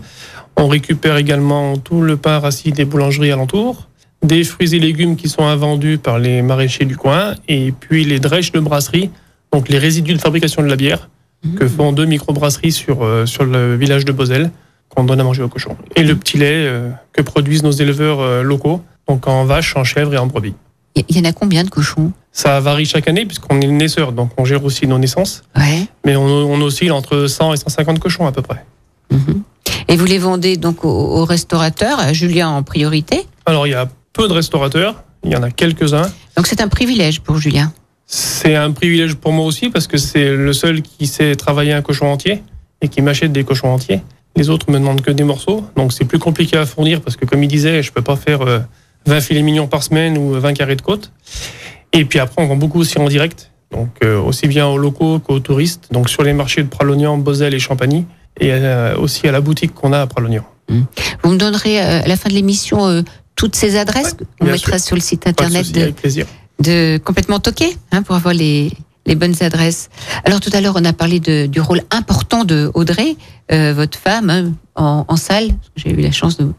On récupère également tout le pain rassis des boulangeries alentours, des fruits et légumes qui sont invendus par les maraîchers du coin, et puis les drèches de brasserie, donc les résidus de fabrication de la bière que font deux microbrasseries sur, euh, sur le village de Bosel qu'on donne à manger aux cochons. Et le petit lait euh, que produisent nos éleveurs euh, locaux, donc en vache, en chèvre et en brebis. Il y- en a combien de cochons? Ça varie chaque année puisqu'on est naisseur, donc on gère aussi nos naissances. Ouais. Mais on, on oscille entre 100 et 150 cochons à peu près. Mhm. Et vous les vendez donc aux, aux restaurateurs, à Julien en priorité? Alors il y a peu de restaurateurs, il y en a quelques-uns. Donc c'est un privilège pour Julien. C'est un privilège pour moi aussi parce que c'est le seul qui sait travailler un cochon entier et qui m'achète des cochons entiers. Les autres me demandent que des morceaux, donc c'est plus compliqué à fournir parce que comme il disait, je peux pas faire euh, 20 filets mignons par semaine ou 20 carrés de côte. Et puis après, on vend beaucoup aussi en direct, donc euh, aussi bien aux locaux qu'aux touristes, donc sur les marchés de Pralognan, Bosel et Champagny, et euh, aussi à la boutique qu'on a à Pralognan. Vous me donnerez euh, à la fin de l'émission euh, toutes ces adresses. On mettra sur le site internet souci, de, complètement toqué hein, pour avoir les, les bonnes adresses. Alors tout à l'heure, on a parlé de, du rôle important de Audrey, euh, votre femme, hein, en, en salle. J'ai eu la chance de,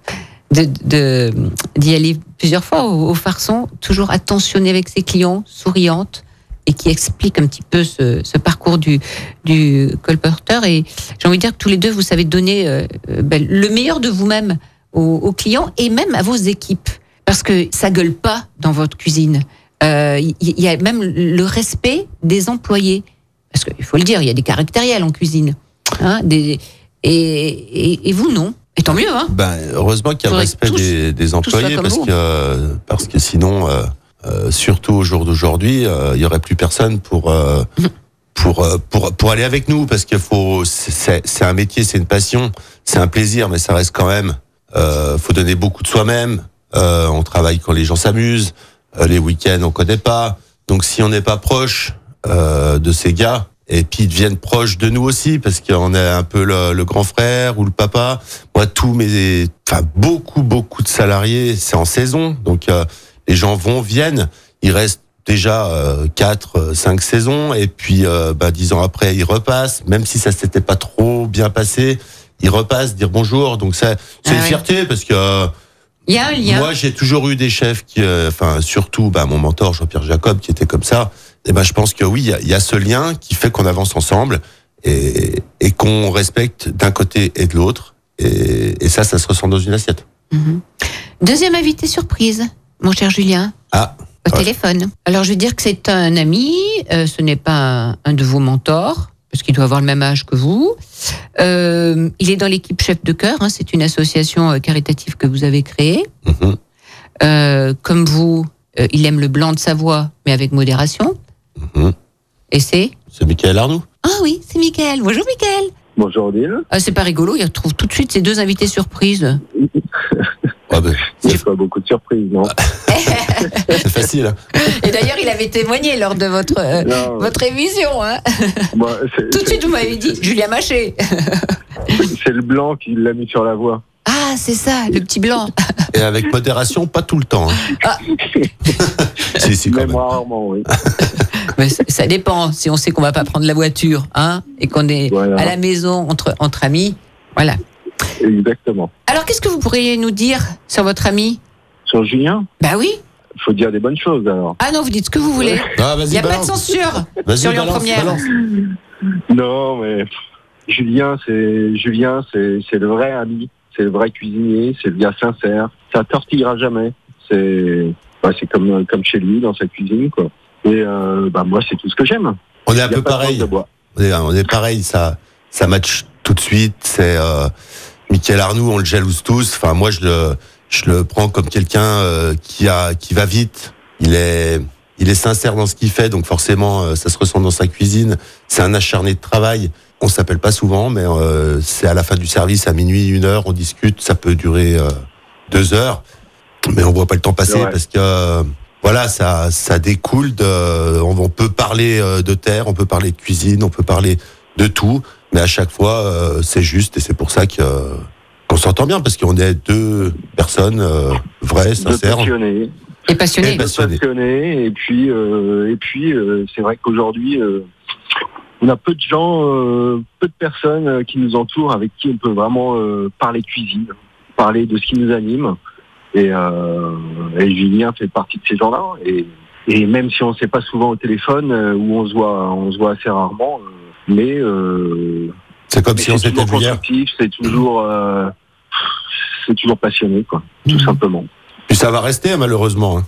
de- de- d'y aller plusieurs fois au, au Farson, toujours attentionnée avec ses clients, souriante, et qui explique un petit peu ce, ce parcours du, du colporteur. Et j'ai envie de dire que tous les deux, vous savez donner euh, euh, ben, le meilleur de vous-même aux, aux clients et même à vos équipes. Parce que ça gueule pas dans votre cuisine. Euh, Il y, y a même le respect des employés. Parce qu'il faut le dire, il y a des caractériels en cuisine. Hein, des, et, et, et vous, non. Et tant mieux, hein. Ben, heureusement qu'il y a le respect tous- des, des employés parce vous. que euh, parce que sinon, euh, euh, surtout au jour d'aujourd'hui, euh, il y aurait plus personne pour euh, pour euh, pour pour aller avec nous parce qu'il faut c'est un métier, c'est une passion, c'est un plaisir, mais ça reste quand même. Euh, faut donner beaucoup de soi-même. Euh, on travaille quand les gens s'amusent. Euh, les week-ends, on connaît pas. Donc si on n'est pas proche euh, de ces gars, et puis ils deviennent proches de nous aussi parce qu'on est un peu le, le grand frère ou le papa. Moi, tous mes, enfin beaucoup beaucoup de salariés, c'est en saison, donc euh, les gens vont viennent, ils restent déjà euh, quatre, cinq saisons, et puis bah, dix ans après, ils repassent, même si ça s'était pas trop bien passé, ils repassent dire bonjour. Donc ça, c'est Ah une ouais. fierté parce que euh, Il y a un lien. moi, j'ai toujours eu des chefs qui, euh, enfin, surtout, bah, mon mentor Jean-Pierre Jacob, qui était comme ça. Et ben, je pense que oui, il y a- il y, a ce lien qui fait qu'on avance ensemble et, et qu'on respecte d'un côté et de l'autre. Et, et ça, ça se ressent dans une assiette. Mhm. Deuxième invité surprise, mon cher Julien, Ah, au Ouais. téléphone. Alors, je veux dire que c'est un ami, euh, ce n'est pas un, un de vos mentors, parce qu'il doit avoir le même âge que vous. Euh, il est dans l'équipe Chef de Cœur, hein, c'est une association euh, caritative que vous avez créée. mhm. Euh, comme vous, euh, il aime le blanc de Savoie, mais avec modération. Mhm. Et c'est? C'est Michael Arnoux. Ah oui, c'est Mickaël. Bonjour Mickaël. Bonjour Odile. Ah, c'est pas rigolo, il retrouve tout de suite ces deux invités surprises. Ah ben, Il n'y a pas beaucoup de surprises, non c'est facile. hein. Et d'ailleurs, il avait témoigné lors de votre, euh, Non, votre émission. Hein. Tout de suite, vous m'avez dit Julien Maché. C'est le blanc qui l'a mis sur la voie. Ah, c'est ça, le petit blanc. Et avec modération, pas tout le temps. hein. Ah. si, si, quand Même même. rarement, oui. Mais ça, ça dépend. Si on sait qu'on va pas prendre la voiture, hein, et qu'on est Voilà. à la maison entre, entre amis, voilà. Exactement. Alors, qu'est-ce que vous pourriez nous dire sur votre ami? Sur Julien, Bah oui. il faut dire des bonnes choses alors. Ah non, vous dites ce que vous voulez. Ah, Il n'y a pas de censure Vas-y, sur Lyon balance, Première. balance. Non, mais Julien, c'est Julien, c'est c'est le vrai ami, c'est le vrai cuisinier, c'est le gars sincère. Ça tortillera jamais. C'est bah, c'est comme comme chez lui dans sa cuisine quoi. Et euh, bah moi c'est tout ce que j'aime. On est un Il y a peu pas de pareil. langue de bois. On est, on est pareil, ça, ça match tout de suite. C'est euh, Michael Arnoux, on le jalouse tous. Enfin, moi, je le, je le prends comme quelqu'un euh, qui a, qui va vite. Il est, il est sincère dans ce qu'il fait, donc forcément, euh, ça se ressent dans sa cuisine. C'est un acharné de travail. On s'appelle pas souvent, mais euh, c'est à la fin du service, à minuit, une heure, on discute. Ça peut durer euh, deux heures, mais on voit pas le temps passer parce que euh, voilà, ça, ça découle de. On, on peut parler euh, de terre, on peut parler de cuisine, on peut parler de tout, mais à chaque fois, euh, c'est juste et c'est pour ça que qu'on s'entend bien parce qu'on est deux personnes euh, vraies, De sincères. passionnés. Et passionné. Et passionné. passionné et puis euh, et puis euh, c'est vrai qu'aujourd'hui euh, on a peu de gens euh, peu de personnes euh, qui nous entourent avec qui on peut vraiment euh, parler cuisine parler de ce qui nous anime et, euh, et Julien fait partie de ces gens-là et, et même si on ne sait pas souvent au téléphone euh, ou on se voit on se voit assez rarement euh, mais euh, C'est comme mais si on s'était vu hier. c'est toujours euh, c'est toujours passionné quoi tout Mhm. simplement Puis ça va rester malheureusement. hein.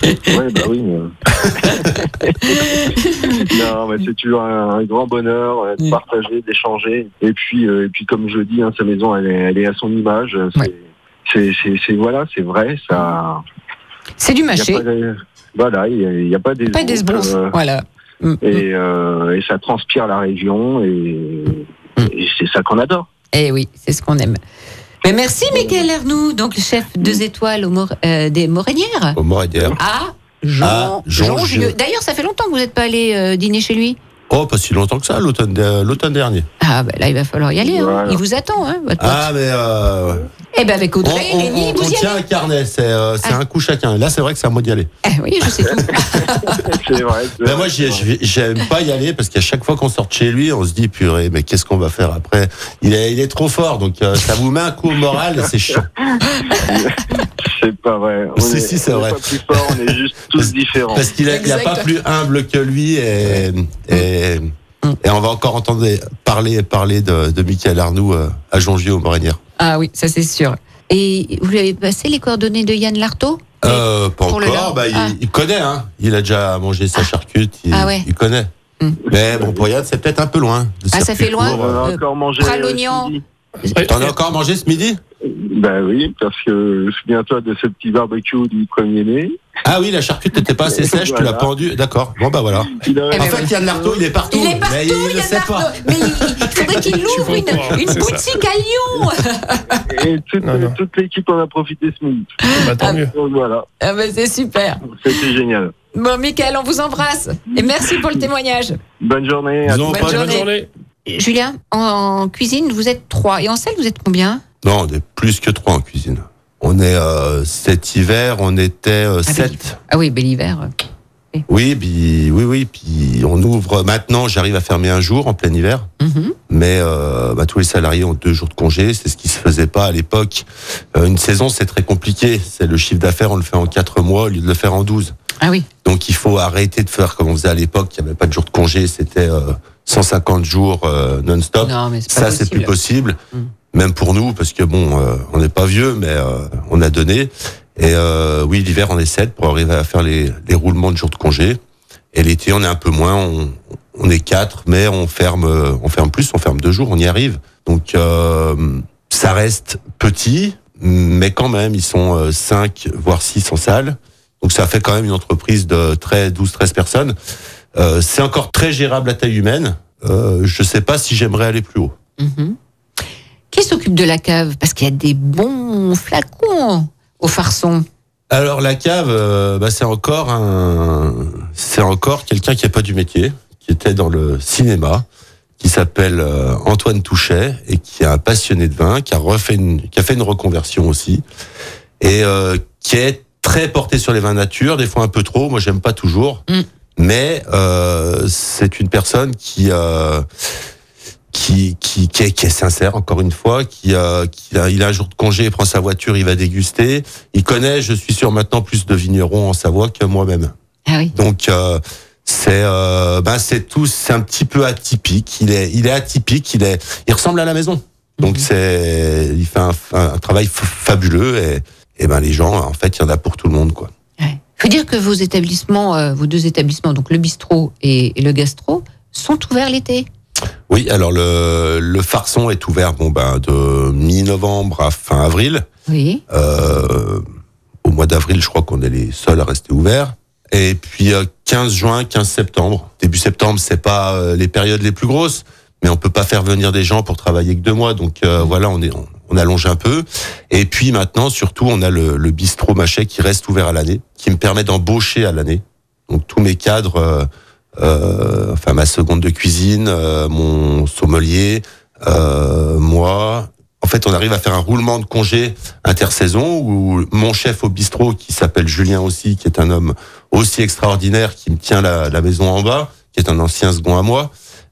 Ouais, bah oui. mais- non, mais c'est toujours un, un grand bonheur euh, de Mm. partager, d'échanger. Et puis, euh, et puis, comme je dis, hein, sa maison, elle est, elle est à son image. C'est, Ouais. voilà, c'est vrai. Ça. C'est du mâché. voilà, il n'y a pas des. Pas des euh, Voilà. Mm, mm. et, euh, et ça transpire la région et, et c'est ça qu'on adore. Eh oui, c'est ce qu'on aime. Mais merci, Michael Arnoux, donc le chef deux étoiles au Mor- euh, des Morénières. Au. Ah, Jean, Ah, Jean Jean. D'ailleurs, ça fait longtemps que vous n'êtes pas allé euh, dîner chez lui. Oh, pas si longtemps que ça, l'automne de- l'automne dernier. Ah, ben là, il va falloir y aller. hein. Voilà. Il vous attend, hein, votre Ah, mais euh, Eh ben avec Audrey, on- Lénie, on- vous on y tient allez. un carnet, c'est euh, c'est un coup chacun. Là, c'est vrai que c'est à moi d'y aller. Eh oui, je sais tout. C'est vrai. Ben moi, j'aime pas y aller parce qu'à chaque fois qu'on sort de chez lui, on se dit purée, mais qu'est-ce qu'on va faire après? Il est, il est trop fort, donc euh, ça vous met un coup au moral et c'est chiant. C'est pas vrai. On Si, est- si, c'est on est vrai. pas plus fort, on est juste tous différents. Parce qu'il n'y a pas plus humble que lui et, et, et on va encore entendre parler, parler de, de Michael Arnoux euh, à Jongier aux Morinières. Ah oui, ça c'est sûr. Et vous lui avez passé les coordonnées de Yann Lartaud Euh, pas Pour encore, bah, il, Ah. il connaît, hein. il a déjà mangé sa charcute, il, Ah ouais. il connaît. Hmm. Mais bon, pour Yann, c'est peut-être un peu loin. Ah, ça fait loin On euh. encore mangé. Pralognan. T'en as encore mangé ce midi? Ben oui, parce que souviens-toi de ce petit barbecue du 1er mai. Ah oui, la charcute n'était pas assez sèche, tu l'as Voilà. pendu. D'accord. Bon, bah voilà. Il a- En fait, Yann Lartaud, il est partout. Il est partout, mais il ne Yann sait pas. Lartaud. Mais il, il faudrait qu'il ouvre une, une boutique à Lyon. Et toute, Non, non. toute l'équipe en a profité ce midi. Bah, tant mieux. Donc voilà, Ah ben c'est super. c'était génial. Bon, Michael, on vous embrasse. Et merci pour le témoignage. Bonne journée. à Bonne pas- journée. Bonne journée. Julien, en cuisine, vous êtes trois. Et en salle, vous êtes combien? Non, on est plus que trois en cuisine. On est euh, cet hiver, on était euh, Ah, sept. Ah oui, bel hiver. Oui, puis oui, oui, puis on ouvre. Maintenant, j'arrive à fermer un jour en plein hiver, Mhm. mais euh, bah, tous les salariés ont deux jours de congé. C'est ce qui se faisait pas à l'époque. Euh, une saison, c'est très compliqué. C'est le chiffre d'affaires, on le fait en quatre mois au lieu de le faire en 12. Ah oui. Donc il faut arrêter de faire comme on faisait à l'époque. Il n'y avait pas de jour de congé, c'était 150 jours euh, non-stop. Non, Ça, c'est plus possible, Mm. même pour nous, parce que bon, euh, on n'est pas vieux, mais euh, on a donné. Et euh, oui, l'hiver, on est 7 pour arriver à faire les, les roulements de jours de congé. Et l'été, on est un peu moins, on, on est 4, mais on ferme, euh, on ferme plus, on ferme deux jours, on y arrive. Donc euh, ça reste petit, mais quand même, ils sont 5, voire 6 en salle. Donc ça fait quand même une entreprise de 13, 12, 13 personnes. Euh, c'est encore très gérable à taille humaine. Euh, je sais pas si j'aimerais aller plus haut. Mhm. Qui s'occupe de la cave? Parce qu'il y a des bons flacons au farçon. Alors la cave, euh, bah, c'est encore un, c'est encore quelqu'un qui n'est pas du métier, qui était dans le cinéma, qui s'appelle Antoine Touchet et qui est un passionné de vin, qui a refait une, qui a fait une reconversion aussi et qui est très porté sur les vins nature, des fois un peu trop. Moi, j'aime pas toujours, Mm. Mais euh, c'est une personne qui euh, qui, qui, qui, est, qui est sincère, encore une fois, qui, a, qui a, il a un jour de congé, il prend sa voiture, il va déguster. Il connaît, je suis sûr, maintenant plus de vignerons en Savoie que moi-même. Ah oui. Donc, euh, c'est euh, ben c'est tout, c'est un petit peu atypique. Il est, il est atypique, il est, il ressemble à la maison. Donc c'est, il fait un, un travail f- fabuleux et, et ben les gens, en fait, il y en a pour tout le monde, quoi. Il faut dire que vos établissements, euh, vos deux établissements, donc le bistrot et, et le gastro, sont ouverts l'été. Oui, alors le, le farçon est ouvert bon ben de mi-novembre à fin avril. Oui. Euh, au mois d'avril, je crois qu'on est les seuls à rester ouverts. Et puis euh, 15 juin, 15 septembre. Début septembre, c'est pas euh, les périodes les plus grosses, mais on peut pas faire venir des gens pour travailler que deux mois. Donc euh, voilà, on est on, on allonge un peu. Et puis maintenant, surtout, on a le, bistrot Machet qui reste ouvert à l'année, qui me permet d'embaucher à l'année. Donc tous mes cadres, euh, euh, enfin ma seconde de cuisine, euh, mon sommelier, moi. En fait, on arrive à faire un roulement de congé intersaison où mon chef au bistrot, qui s'appelle Julien aussi, qui est un homme aussi extraordinaire, qui me tient la maison en bas, qui est un ancien second à moi.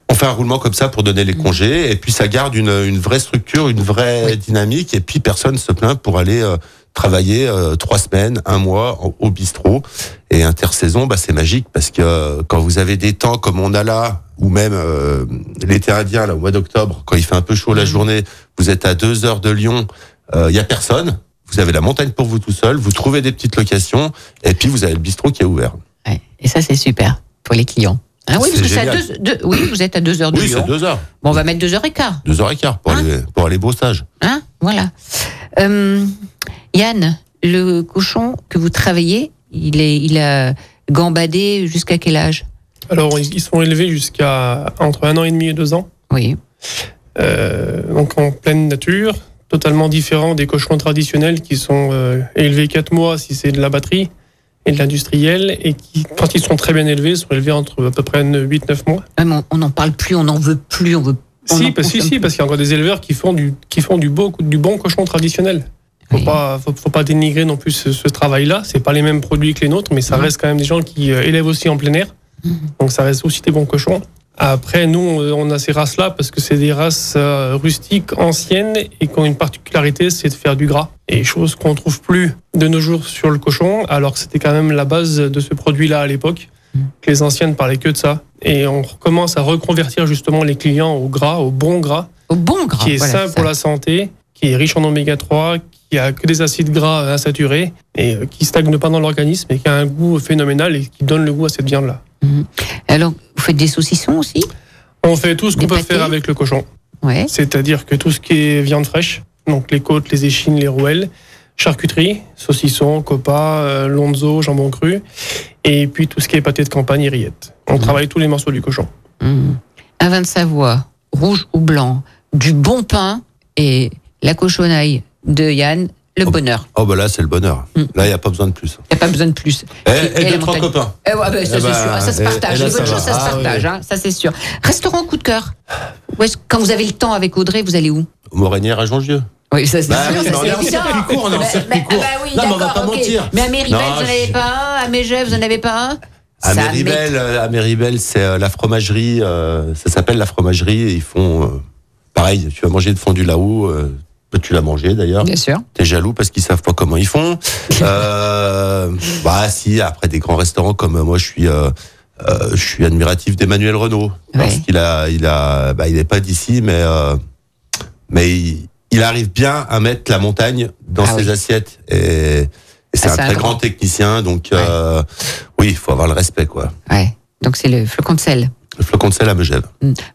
On fait un roulement comme ça pour donner les congés et puis ça garde une, une vraie structure, une vraie dynamique et puis personne se plaint pour aller euh, travailler euh, trois semaines, un mois au, au bistrot et intersaison, bah c'est magique parce que euh, quand vous avez des temps comme on a là ou même euh, l'été indien là au mois d'octobre quand il fait un peu chaud la journée, vous êtes à deux heures de Lyon, il y a personne. Vous avez la montagne pour vous tout seul, vous trouvez des petites locations et puis vous avez le bistrot qui est ouvert. Ouais. Et ça, c'est super pour les clients. Ah oui, parce que c'est à deux, deux- oui, vous êtes à deux heures de Oui, Lyon. c'est deux heures. Bon, on va mettre deux heures et quart. Deux heures et quart pour, Hein aller, pour aller brossage. Hein voilà. Euh, Yann, le cochon que vous travaillez, il, est, il a gambadé jusqu'à quel âge? Alors, ils ils sont élevés jusqu'à entre un an et demi et deux ans. Oui. Euh, donc en pleine nature, totalement différent des cochons traditionnels qui sont euh, élevés quatre mois si c'est de la batterie et de l'industriel, et qui, quand ils sont très bien élevés, sont élevés entre à peu près 8-9 mois. On- n'en parle plus, on n'en veut plus, on veut. on Si, parce, si, si, parce qu'il y a encore des éleveurs qui font du, qui font du, beau, du bon cochon traditionnel. Faut Oui. pas, faut, faut pas dénigrer non plus ce, ce travail-là. C'est pas les mêmes produits que les nôtres, mais ça reste quand même des gens qui euh, élèvent aussi en plein air. Donc ça reste aussi des bons cochons. Après, nous, on a ces races-là parce que c'est des races euh, rustiques, anciennes et qui ont une particularité, c'est de faire du gras. Et chose qu'on trouve plus de nos jours sur le cochon, alors que c'était quand même la base de ce produit-là à l'époque. Que les anciennes parlaient que de ça. Et on commence à reconvertir justement les clients au gras, au bon gras, Au bon gras. qui est voilà, sain ça. pour la santé, qui est riche en oméga 3, qui a que des acides gras insaturés et euh, qui stagne pas dans l'organisme et qui a un goût phénoménal et qui donne le goût à cette viande-là. Alors, vous faites des saucissons aussi On fait tout ce qu'on peut pâtés faire avec le cochon, Ouais. c'est-à-dire que tout ce qui est viande fraîche, donc les côtes, les échines, les rouelles, charcuterie, saucisson, copa, euh, lonzo, jambon cru, et puis tout ce qui est pâté de campagne et rillettes. On Mhm. travaille tous les morceaux du cochon. Mmh. Un vin de Savoie, rouge ou blanc, du bon pain et la cochonaille de Yann, le Oh. bonheur. Oh, bah là, c'est le bonheur. Mm. Là, il n'y a pas besoin de plus. Il n'y a pas besoin de plus. Et, Et- et trois copains. Eh ouais, bah, ça, Eh c'est bah, sûr. Ça se partage. là, Les bonnes ça choses, se Ah, oui. partage. hein, ça, c'est sûr. Restaurant coup de cœur. Où quand vous avez le temps avec Audrey, vous allez où? Morinière à Jongieux. Oui, ça, c'est Bah sûr. oui, ça, mais on c'est est en circuit court, on est en Mais- circuit mais- court. ah oui, Non, mais on va d'accord, pas ok. mentir. Mais à Méribel, vous n'en avez pas un À Mégève, vous n'en avez pas un? À Ça Méribel, euh, à Méribel, c'est euh, la fromagerie. euh, ça s'appelle la fromagerie. et Ils font euh, pareil. Tu vas manger de fondu là-haut. euh, tu l'as mangé d'ailleurs. Bien sûr. T'es jaloux parce qu'ils savent pas comment ils font. Euh, bah si. Après des grands restaurants comme moi, je suis. euh, euh, je suis admiratif d'Emmanuel Renault parce Ouais. qu'il a, il a, bah, il est pas d'ici, mais euh, mais il, il arrive bien à mettre la montagne dans Ah ses oui. assiettes et, et c'est Ah, un très grand. grand technicien, donc oui, il faut avoir le respect quoi. Ouais. Donc, c'est le flocon de sel. Le flocon de sel à Megève.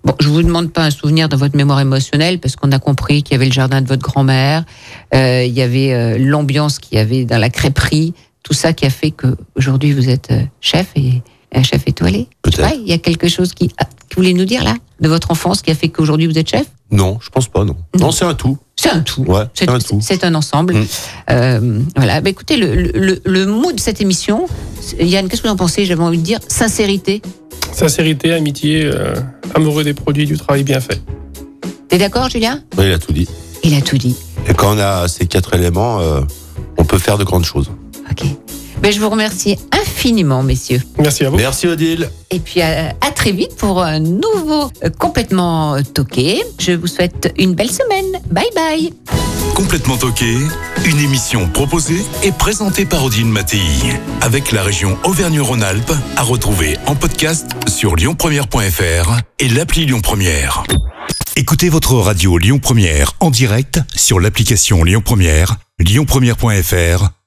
Bon, je vous demande pas un souvenir dans votre mémoire émotionnelle parce qu'on a compris qu'il y avait le jardin de votre grand-mère, euh, il y avait euh, l'ambiance qu'il y avait dans la crêperie, tout ça qui a fait que aujourd'hui vous êtes euh, chef et un chef étoilé. Peut-être. il y a quelque chose qui, ah, que vous voulez nous dire là de votre enfance qui a fait qu'aujourd'hui vous êtes chef? Non, je pense pas, non. Non, c'est un tout. C'est un tout. Ouais, C'est un tout. c'est un ensemble. Mm. Euh, voilà. Bah, écoutez, le, le, le mot de cette émission, Yann, qu'est-ce que vous en pensez? J'avais envie de dire sincérité. Sincérité, amitié, euh, amoureux des produits, du travail bien fait. T'es d'accord, Julien? Oui, il a tout dit. Il a tout dit. Et quand on a ces quatre éléments, euh, on peut faire de grandes choses. Ok. Ben, je vous remercie infiniment, messieurs. Merci à vous. Merci Odile. Et puis à, à très vite pour un nouveau euh, complètement toqué. Je vous souhaite une belle semaine. Bye bye. Complètement toqué, une émission proposée et présentée par Odile Mattei, avec la région Auvergne-Rhône-Alpes, à retrouver en podcast sur lyonpremière.fr et l'appli Lyon Première. Écoutez votre radio Lyon Première en direct sur l'application Lyon Première, lyonpremière.fr